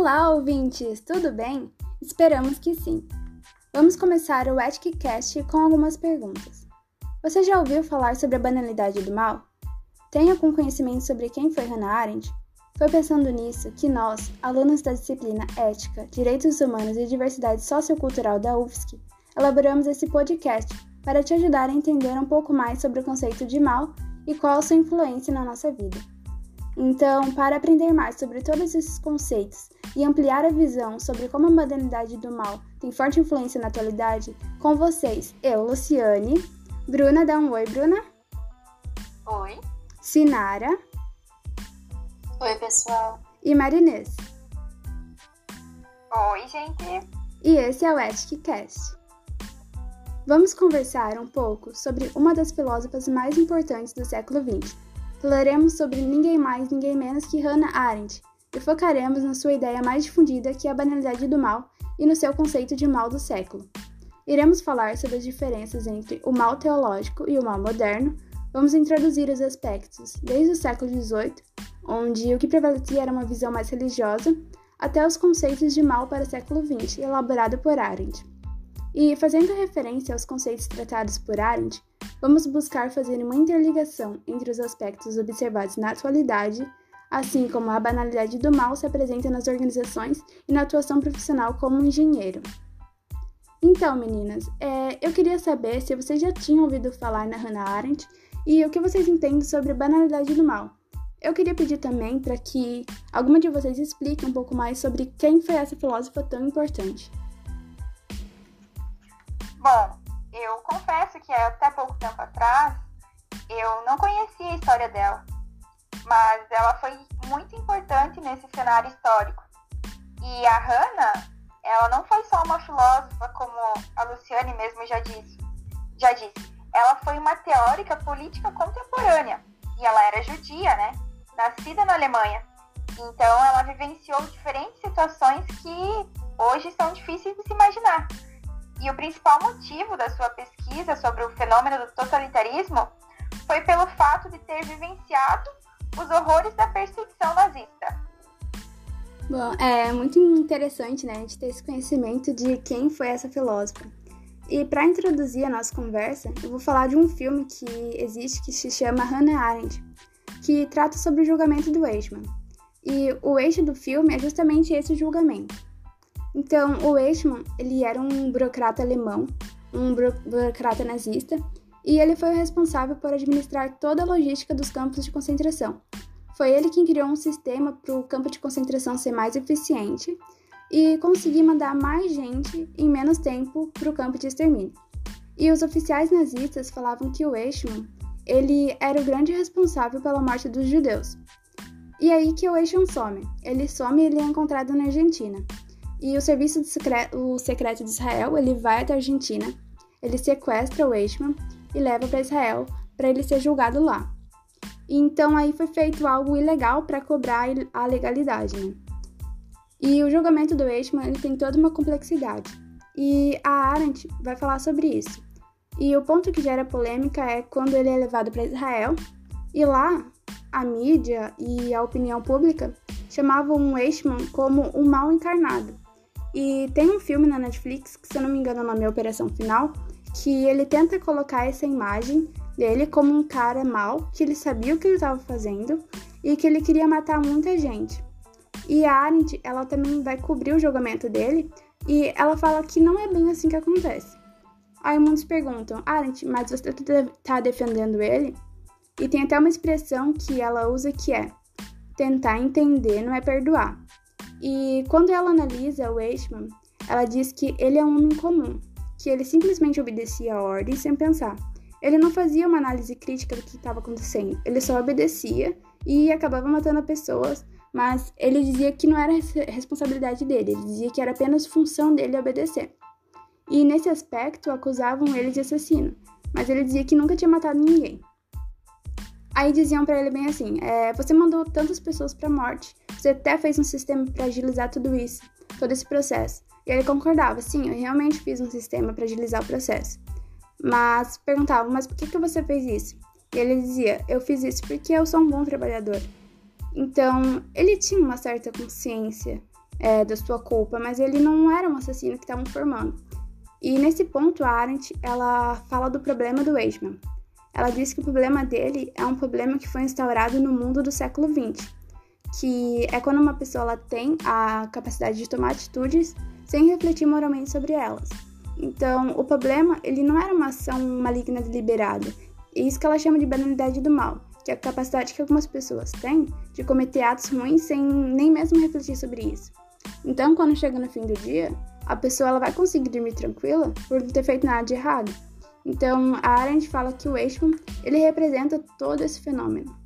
Olá, ouvintes! Tudo bem? Esperamos que sim. Vamos começar o Etiquecast com algumas perguntas. Você já ouviu falar sobre a banalidade do mal? Tem algum conhecimento sobre quem foi Hannah Arendt? Foi pensando nisso que nós, alunos da disciplina Ética, Direitos Humanos e Diversidade Sociocultural da UFSC, elaboramos esse podcast para te ajudar a entender um pouco mais sobre o conceito de mal e qual a sua influência na nossa vida. Então, para aprender mais sobre todos esses conceitos e ampliar a visão sobre como a modernidade do mal tem forte influência na atualidade, com vocês, eu, Luciane, Bruna, dá um oi, Bruna. Oi. Sinara. Oi, pessoal. E Marinês. Oi, gente. E esse é o Etiquecast. Vamos conversar um pouco sobre uma das filósofas mais importantes do século XX. Falaremos sobre ninguém mais, ninguém menos que Hannah Arendt, e focaremos na sua ideia mais difundida, que é a banalidade do mal, e no seu conceito de mal do século. Iremos falar sobre as diferenças entre o mal teológico e o mal moderno. Vamos introduzir os aspectos desde o século XVIII, onde o que prevalecia era uma visão mais religiosa, até os conceitos de mal para o século XX, elaborado por Arendt. E, fazendo referência aos conceitos tratados por Arendt, vamos buscar fazer uma interligação entre os aspectos observados na atualidade assim como a banalidade do mal se apresenta nas organizações e na atuação profissional como engenheiro. Então, meninas, é, eu queria saber se vocês já tinham ouvido falar na Hannah Arendt e o que vocês entendem sobre banalidade do mal. Eu queria pedir também para que alguma de vocês explique um pouco mais sobre quem foi essa filósofa tão importante. Bom, eu confesso que até pouco tempo atrás eu não conhecia a história dela mas ela foi muito importante nesse cenário histórico. E a Hannah, ela não foi só uma filósofa, como a Luciane mesmo já disse. Já disse. Ela foi uma teórica política contemporânea. E ela era judia, né? Nascida na Alemanha. Então ela vivenciou diferentes situações que hoje são difíceis de se imaginar. E o principal motivo da sua pesquisa sobre o fenômeno do totalitarismo foi pelo fato de ter vivenciado os horrores da perseguição nazista. Bom, é muito interessante, né, a gente ter esse conhecimento de quem foi essa filósofa. E para introduzir a nossa conversa, eu vou falar de um filme que existe que se chama Hannah Arendt, que trata sobre o julgamento do Eichmann. E o eixo do filme é justamente esse julgamento. Então, o Eichmann, ele era um burocrata alemão, um burocrata nazista, e ele foi o responsável por administrar toda a logística dos campos de concentração. Foi ele quem criou um sistema para o campo de concentração ser mais eficiente e conseguir mandar mais gente em menos tempo para o campo de extermínio. E os oficiais nazistas falavam que o Eichmann ele era o grande responsável pela morte dos judeus. E aí que o Eichmann some. Ele some e ele é encontrado na Argentina. E o serviço secreto, o secreto de Israel ele vai até a Argentina, ele sequestra o Eichmann e leva para Israel para ele ser julgado lá. Então aí foi feito algo ilegal para cobrar a legalidade, né? E o julgamento do Eichmann ele tem toda uma complexidade. E a Arendt vai falar sobre isso. E o ponto que gera polêmica é quando ele é levado para Israel e lá a mídia e a opinião pública chamavam o Eichmann como o mal encarnado. E tem um filme na Netflix, que se eu não me engano o nome é Operação Final, que ele tenta colocar essa imagem dele como um cara mal, que ele sabia o que ele estava fazendo e que ele queria matar muita gente. E a Arendt, ela também vai cobrir o julgamento dele e ela fala que não é bem assim que acontece. Aí muitos perguntam, Arendt, mas você está defendendo ele? E tem até uma expressão que ela usa que é tentar entender não é perdoar. E quando ela analisa o Eichmann, ela diz que ele é um homem comum, que ele simplesmente obedecia a ordem sem pensar. Ele não fazia uma análise crítica do que estava acontecendo, ele só obedecia e acabava matando pessoas, mas ele dizia que não era responsabilidade dele, ele dizia que era apenas função dele obedecer. E nesse aspecto acusavam ele de assassino, mas ele dizia que nunca tinha matado ninguém. Aí diziam para ele bem assim: é, você mandou tantas pessoas para morte, você até fez um sistema para agilizar tudo isso, todo esse processo. E ele concordava, sim, eu realmente fiz um sistema para agilizar o processo. Mas perguntava, mas por que, que você fez isso? E ele dizia, eu fiz isso porque eu sou um bom trabalhador. Então, ele tinha uma certa consciência é, da sua culpa, mas ele não era um assassino que estavam formando. E nesse ponto, a Arendt ela fala do problema do Eichmann. Ela diz que o problema dele é um problema que foi instaurado no mundo do século XX, que é quando uma pessoa tem a capacidade de tomar atitudes sem refletir moralmente sobre elas. Então, o problema ele não era uma ação maligna deliberada. É isso que ela chama de banalidade do mal, que é a capacidade que algumas pessoas têm de cometer atos ruins sem nem mesmo refletir sobre isso. Então, quando chega no fim do dia, a pessoa ela vai conseguir dormir tranquila por não ter feito nada de errado. Então, a Arendt fala que o Eichmann, ele representa todo esse fenômeno.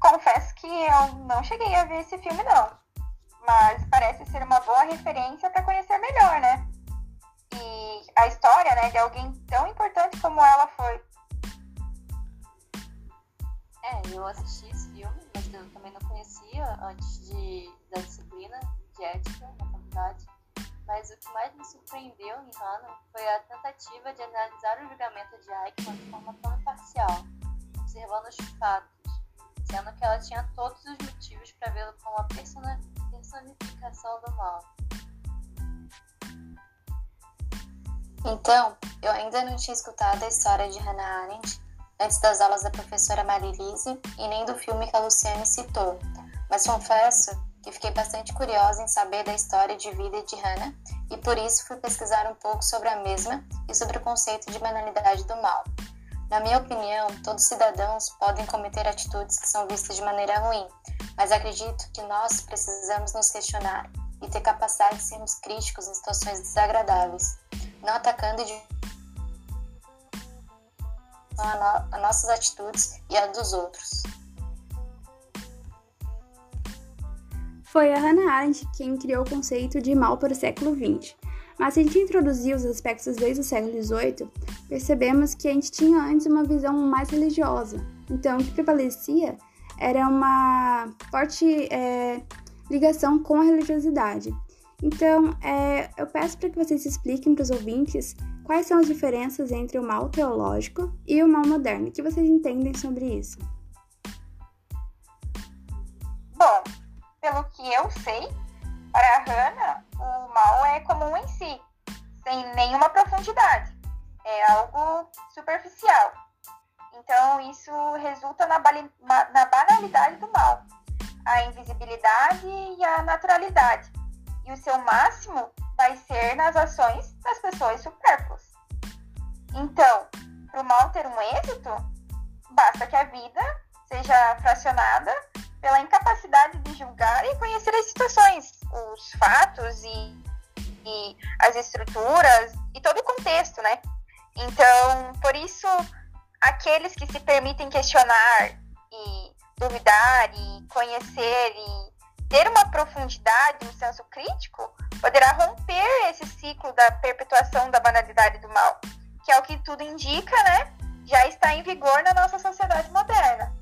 Confesso que eu não cheguei a ver esse filme não, mas parece ser uma boa referência para conhecer melhor, né? E a história, né, de alguém tão importante como ela foi. É, eu assisti esse filme, mas eu também não conhecia antes de, da disciplina de ética na faculdade. Mas o que mais me surpreendeu em Hannah foi a tentativa de analisar o julgamento de Eichmann de forma tão imparcial, observando os fatos, sendo que ela tinha todos os motivos para vê-lo como a personificação do mal. Então, eu ainda não tinha escutado a história de Hannah Arendt antes das aulas da professora Marilise e nem do filme que a Luciane citou, mas confesso que fiquei bastante curiosa em saber da história de vida de Hannah e por isso fui pesquisar um pouco sobre a mesma e sobre o conceito de banalidade do mal. Na minha opinião, todos cidadãos podem cometer atitudes que são vistas de maneira ruim, mas acredito que nós precisamos nos questionar e ter capacidade de sermos críticos em situações desagradáveis, não atacando de a, no a nossas atitudes e a dos outros. Foi a Hannah Arendt quem criou o conceito de mal para o século XX. Mas se a gente introduzir os aspectos desde o século XVIII, percebemos que a gente tinha antes uma visão mais religiosa. Então, o que prevalecia era uma forte é, ligação com a religiosidade. Então, é, eu peço para que vocês expliquem para os ouvintes quais são as diferenças entre o mal teológico e o mal moderno. O que vocês entendem sobre isso? Bom, pelo que eu sei, para a Hannah, o mal é comum em si, sem nenhuma profundidade. É algo superficial. Então, isso resulta na, na banalidade do mal, a invisibilidade e a naturalidade. E o seu máximo vai ser nas ações das pessoas supérfluas. Então, para o mal ter um êxito, basta que a vida seja fracionada pela incapacidade de julgar e conhecer as situações, os fatos e, e as estruturas e todo o contexto, né? Então, por isso, aqueles que se permitem questionar e duvidar e conhecer e ter uma profundidade, um senso crítico, poderá romper esse ciclo da perpetuação da banalidade do mal, que é o que tudo indica, né? Já está em vigor na nossa sociedade moderna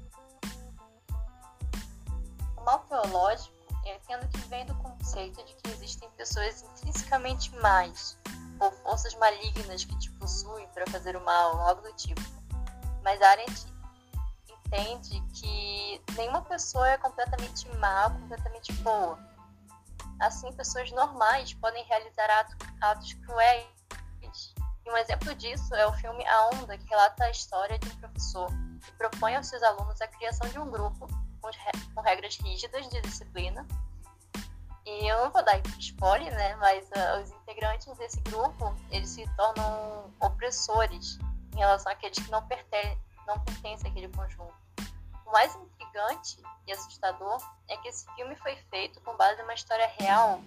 mal teológico, eu entendo que vem do conceito de que existem pessoas intrinsecamente más, ou forças malignas que te possuem para fazer o mal, algo do tipo. Mas Arendt entende que nenhuma pessoa é completamente má, completamente boa. Assim, pessoas normais podem realizar atos, atos cruéis. E um exemplo disso é o filme A Onda, que relata a história de um professor que propõe aos seus alunos a criação de um grupo com, regras rígidas de disciplina. E eu não vou dar spoiler, né? Mas uh, os integrantes desse grupo, eles se tornam opressores em relação àqueles que não pertencem, não pertencem àquele conjunto. O mais intrigante e assustador é que esse filme foi feito com base numa história real.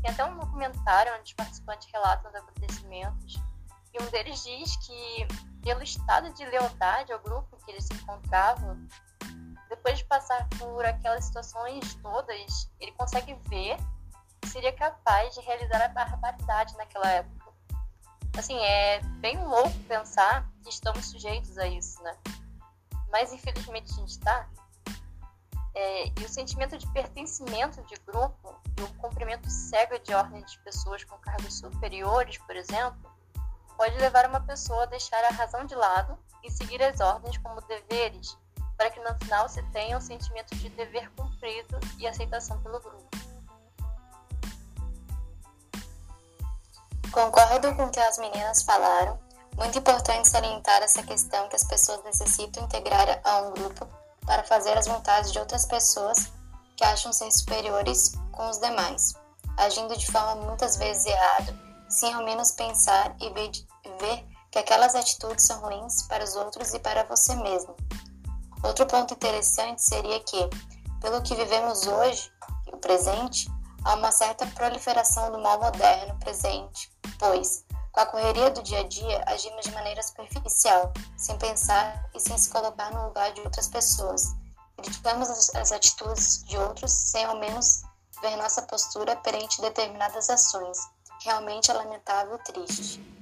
Tem até um documentário onde os participantes relatam os acontecimentos. E um deles diz que, pelo estado de lealdade ao grupo em que eles se encontravam, depois de passar por aquelas situações todas, ele consegue ver que seria capaz de realizar a barbaridade naquela época. Assim, é bem louco pensar que estamos sujeitos a isso, né? Mas infelizmente a gente está. É, e o sentimento de pertencimento de grupo e o cumprimento cego de ordens de pessoas com cargos superiores, por exemplo, pode levar uma pessoa a deixar a razão de lado e seguir as ordens como deveres para que no final você tenha um sentimento de dever cumprido e aceitação pelo grupo. Concordo com o que as meninas falaram. Muito importante salientar essa questão que as pessoas necessitam integrar a um grupo para fazer as vontades de outras pessoas que acham ser superiores com os demais, agindo de forma muitas vezes errada, sem ao menos pensar e ver que aquelas atitudes são ruins para os outros e para você mesmo. Outro ponto interessante seria que, pelo que vivemos hoje, o presente, há uma certa proliferação do mal moderno presente, pois, com a correria do dia a dia, agimos de maneira superficial, sem pensar e sem se colocar no lugar de outras pessoas. Criticamos as atitudes de outros sem ao menos ver nossa postura perante determinadas ações. Realmente é lamentável e triste.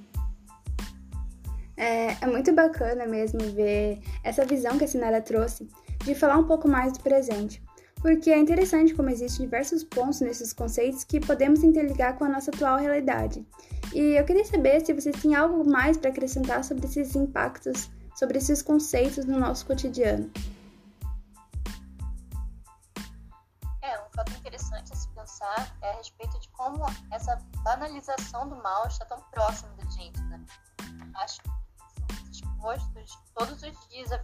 É, é muito bacana mesmo ver essa visão que a Sinara trouxe de falar um pouco mais do presente, porque é interessante como existem diversos pontos nesses conceitos que podemos interligar com a nossa atual realidade. E eu queria saber se vocês têm algo mais para acrescentar sobre esses impactos, sobre esses conceitos no nosso cotidiano. É, um fato interessante a se pensar é a respeito de como essa banalização do mal está tão próximo da gente, né? Acho todos os dias à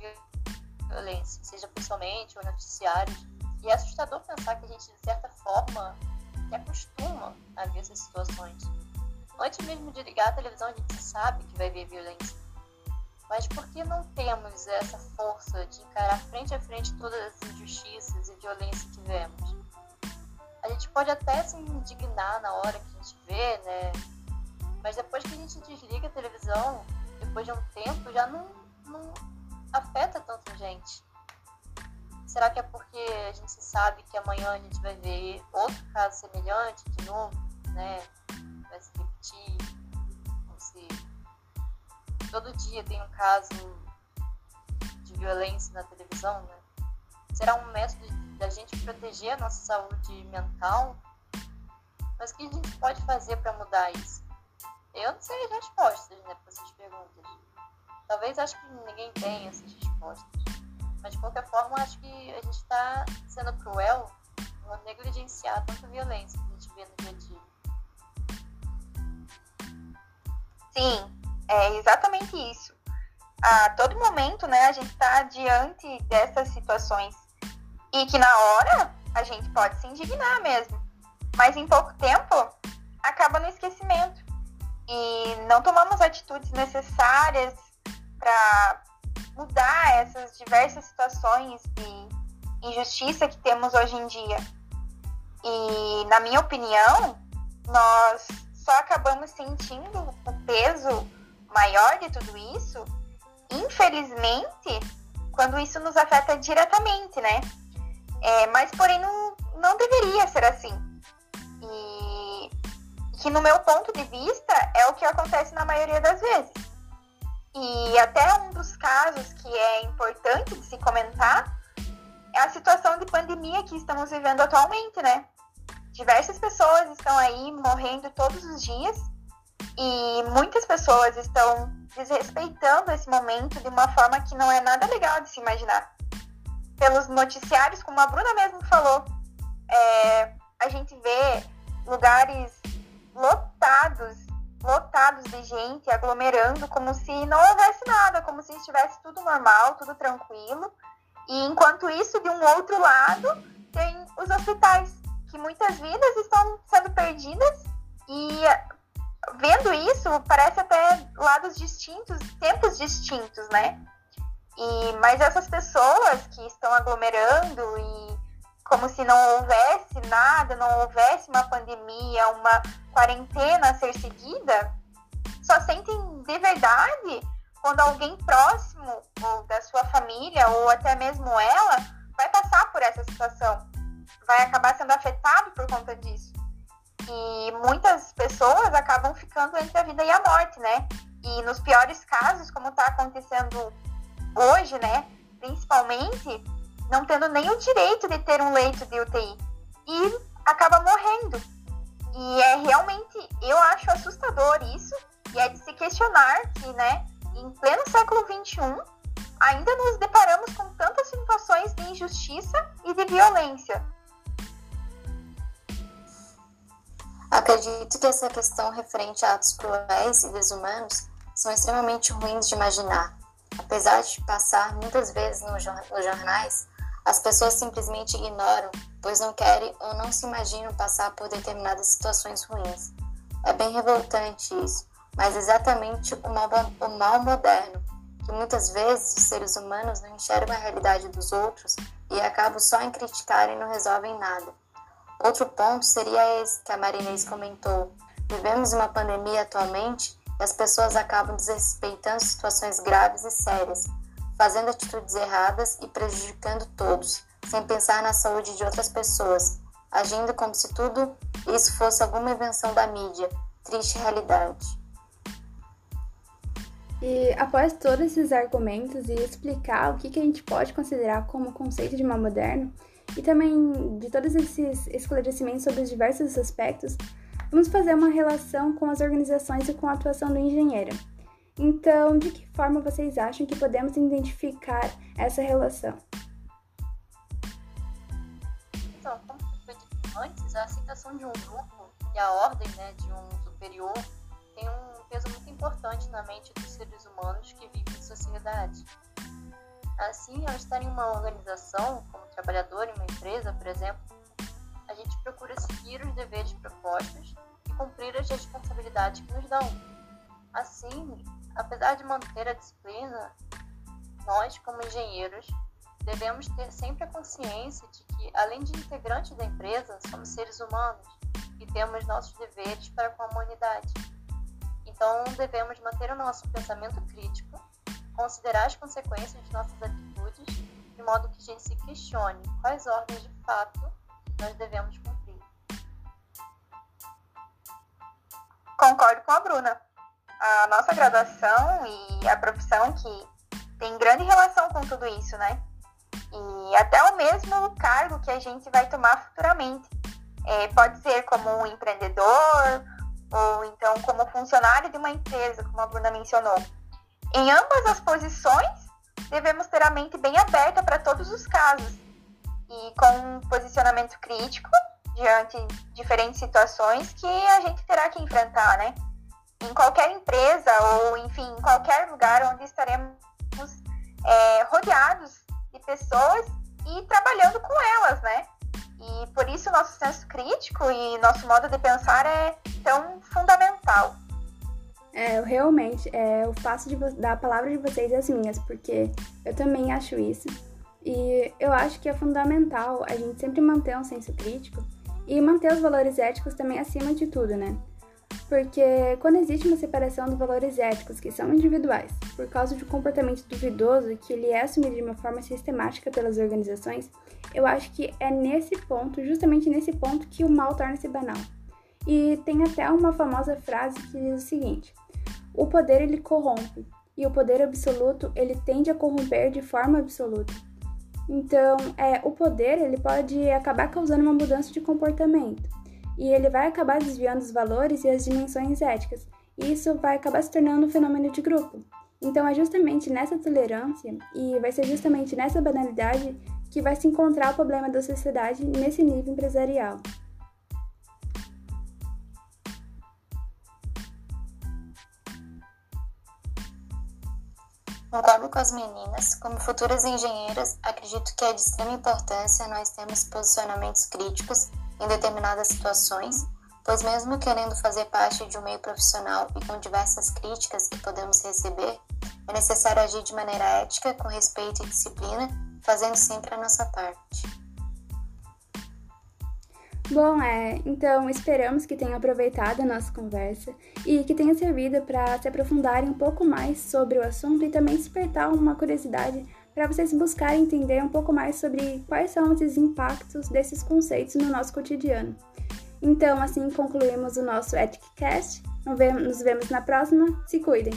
violência, seja pessoalmente ou noticiários. E é assustador pensar que a gente, de certa forma, se acostuma a ver essas situações. Antes mesmo de ligar a televisão, a gente sabe que vai ver violência. Mas por que não temos essa força de encarar frente a frente todas as injustiças e violência que vemos? A gente pode até se indignar na hora que a gente vê, né? Mas depois que a gente desliga a televisão, depois de um tempo, já não, não afeta tanto a gente. Será que é porque a gente sabe que amanhã a gente vai ver outro caso semelhante de novo, né? Vai se repetir, como se todo dia tem um caso de violência na televisão, né? Será um método da gente proteger a nossa saúde mental? Mas o que a gente pode fazer para mudar isso? Eu não sei as respostas, né, para essas perguntas. Talvez acho que ninguém tenha essas respostas. Mas de qualquer forma, acho que a gente está sendo cruel ao negligenciar tanta violência que a gente vê no dia a dia. Sim, é exatamente isso. A todo momento, né, a gente está diante dessas situações. E que na hora a gente pode se indignar mesmo. Mas em pouco tempo acaba no esquecimento e não tomamos atitudes necessárias para mudar essas diversas situações de injustiça que temos hoje em dia. E, na minha opinião, nós só acabamos sentindo o peso maior de tudo isso, infelizmente, quando isso nos afeta diretamente, né? É, mas, porém, não, não deveria ser assim que no meu ponto de vista é o que acontece na maioria das vezes. E até um dos casos que é importante de se comentar é a situação de pandemia que estamos vivendo atualmente, né? Diversas pessoas estão aí morrendo todos os dias e muitas pessoas estão desrespeitando esse momento de uma forma que não é nada legal de se imaginar. Pelos noticiários, como a Bruna mesmo falou, é, a gente vê lugares lotados, lotados de gente, aglomerando, como se não houvesse nada, como se estivesse tudo normal, tudo tranquilo. E enquanto isso, de um outro lado, tem os hospitais, que muitas vidas estão sendo perdidas e vendo isso, parece até lados distintos, tempos distintos, né? E, mas essas pessoas que estão aglomerando e como se não houvesse nada, não houvesse uma pandemia, uma quarentena a ser seguida, só sentem de verdade quando alguém próximo ou da sua família ou até mesmo ela vai passar por essa situação, vai acabar sendo afetado por conta disso. E muitas pessoas acabam ficando entre a vida e a morte, né? E nos piores casos, como está acontecendo hoje, né? Principalmente, não tendo nem o direito de ter um leito de UTI e acaba morrendo. E é realmente, eu acho assustador isso, e é de se questionar que, né, em pleno século XXI, ainda nos deparamos com tantas injustiça e de violência. Acredito que essa questão referente a atos cruéis e desumanos são extremamente ruins de imaginar. Apesar de passar muitas vezes nos jornais, as pessoas simplesmente ignoram, pois não querem ou não se imaginam passar por determinadas situações ruins. É bem revoltante isso, mas exatamente o mal, o mal moderno, que muitas vezes os seres humanos não enxergam a realidade dos outros e acabam só em criticar e não resolvem nada. Outro ponto seria esse que a Marinês comentou. Vivemos uma pandemia atualmente e as pessoas acabam desrespeitando situações graves e sérias, fazendo atitudes erradas e prejudicando todos, sem pensar na saúde de outras pessoas, agindo como se tudo isso fosse alguma invenção da mídia. Triste realidade. E após todos esses argumentos e explicar o que, que a gente pode considerar como conceito de mal moderno, e também de todos esses esclarecimentos sobre os diversos aspectos, vamos fazer uma relação com as organizações e com a atuação do engenheiro. Então, de que forma vocês acham que podemos identificar essa relação? Então, como foi dito antes, a aceitação de um grupo e a ordem né, de um superior tem um peso muito importante na mente dos seres humanos que vivem em sociedade. Assim, ao estar em uma organização, como trabalhador em uma empresa, por exemplo, a gente procura seguir os deveres propostos e cumprir as responsabilidades que nos dão. Assim, apesar de manter a disciplina, nós, como engenheiros, devemos ter sempre a consciência de que, além de integrantes da empresa, somos seres humanos e temos nossos deveres para com a humanidade. Então, devemos manter o nosso pensamento crítico, considerar as consequências de nossas atitudes, de modo que a gente se questione quais ordens de fato nós devemos cumprir. Concordo com a Bruna. A nossa graduação e a profissão que tem grande relação com tudo isso, né? E até o mesmo cargo que a gente vai tomar futuramente. É, pode ser como um empreendedor, ou então como funcionário de uma empresa, como a Bruna mencionou. Em ambas as posições, devemos ter a mente bem aberta para todos os casos e com um posicionamento crítico diante de diferentes situações que a gente terá que enfrentar, né? Em qualquer empresa ou, enfim, em qualquer lugar onde estaremos é, rodeados de pessoas e trabalhando com elas, né? E por isso nosso senso crítico e nosso modo de pensar é tão fundamental. É, eu realmente, é, eu faço de, da palavra de vocês as minhas, porque eu também acho isso. E eu acho que é fundamental a gente sempre manter um senso crítico e manter os valores éticos também acima de tudo, né? Porque quando existe uma separação dos valores éticos, que são individuais, por causa de um comportamento duvidoso que ele é assumido de uma forma sistemática pelas organizações, eu acho que é nesse ponto, justamente nesse ponto, que o mal torna-se banal. E tem até uma famosa frase que diz o seguinte: o poder ele corrompe, e o poder absoluto ele tende a corromper de forma absoluta. Então, é, o poder ele pode acabar causando uma mudança de comportamento e ele vai acabar desviando os valores e as dimensões éticas. E isso vai acabar se tornando um fenômeno de grupo. Então, é justamente nessa tolerância e vai ser justamente nessa banalidade que vai se encontrar o problema da sociedade nesse nível empresarial. Concordo com as meninas. Como futuras engenheiras, acredito que é de extrema importância nós termos posicionamentos críticos em determinadas situações, pois, mesmo querendo fazer parte de um meio profissional e com diversas críticas que podemos receber, é necessário agir de maneira ética, com respeito e disciplina, fazendo sempre a nossa parte. Bom, é, então esperamos que tenham aproveitado a nossa conversa e que tenha servido para se aprofundarem um pouco mais sobre o assunto e também despertar uma curiosidade para vocês buscarem entender um pouco mais sobre quais são esses impactos desses conceitos no nosso cotidiano. Então, assim concluímos o nosso EthicCast. Nos vemos na próxima. Se cuidem!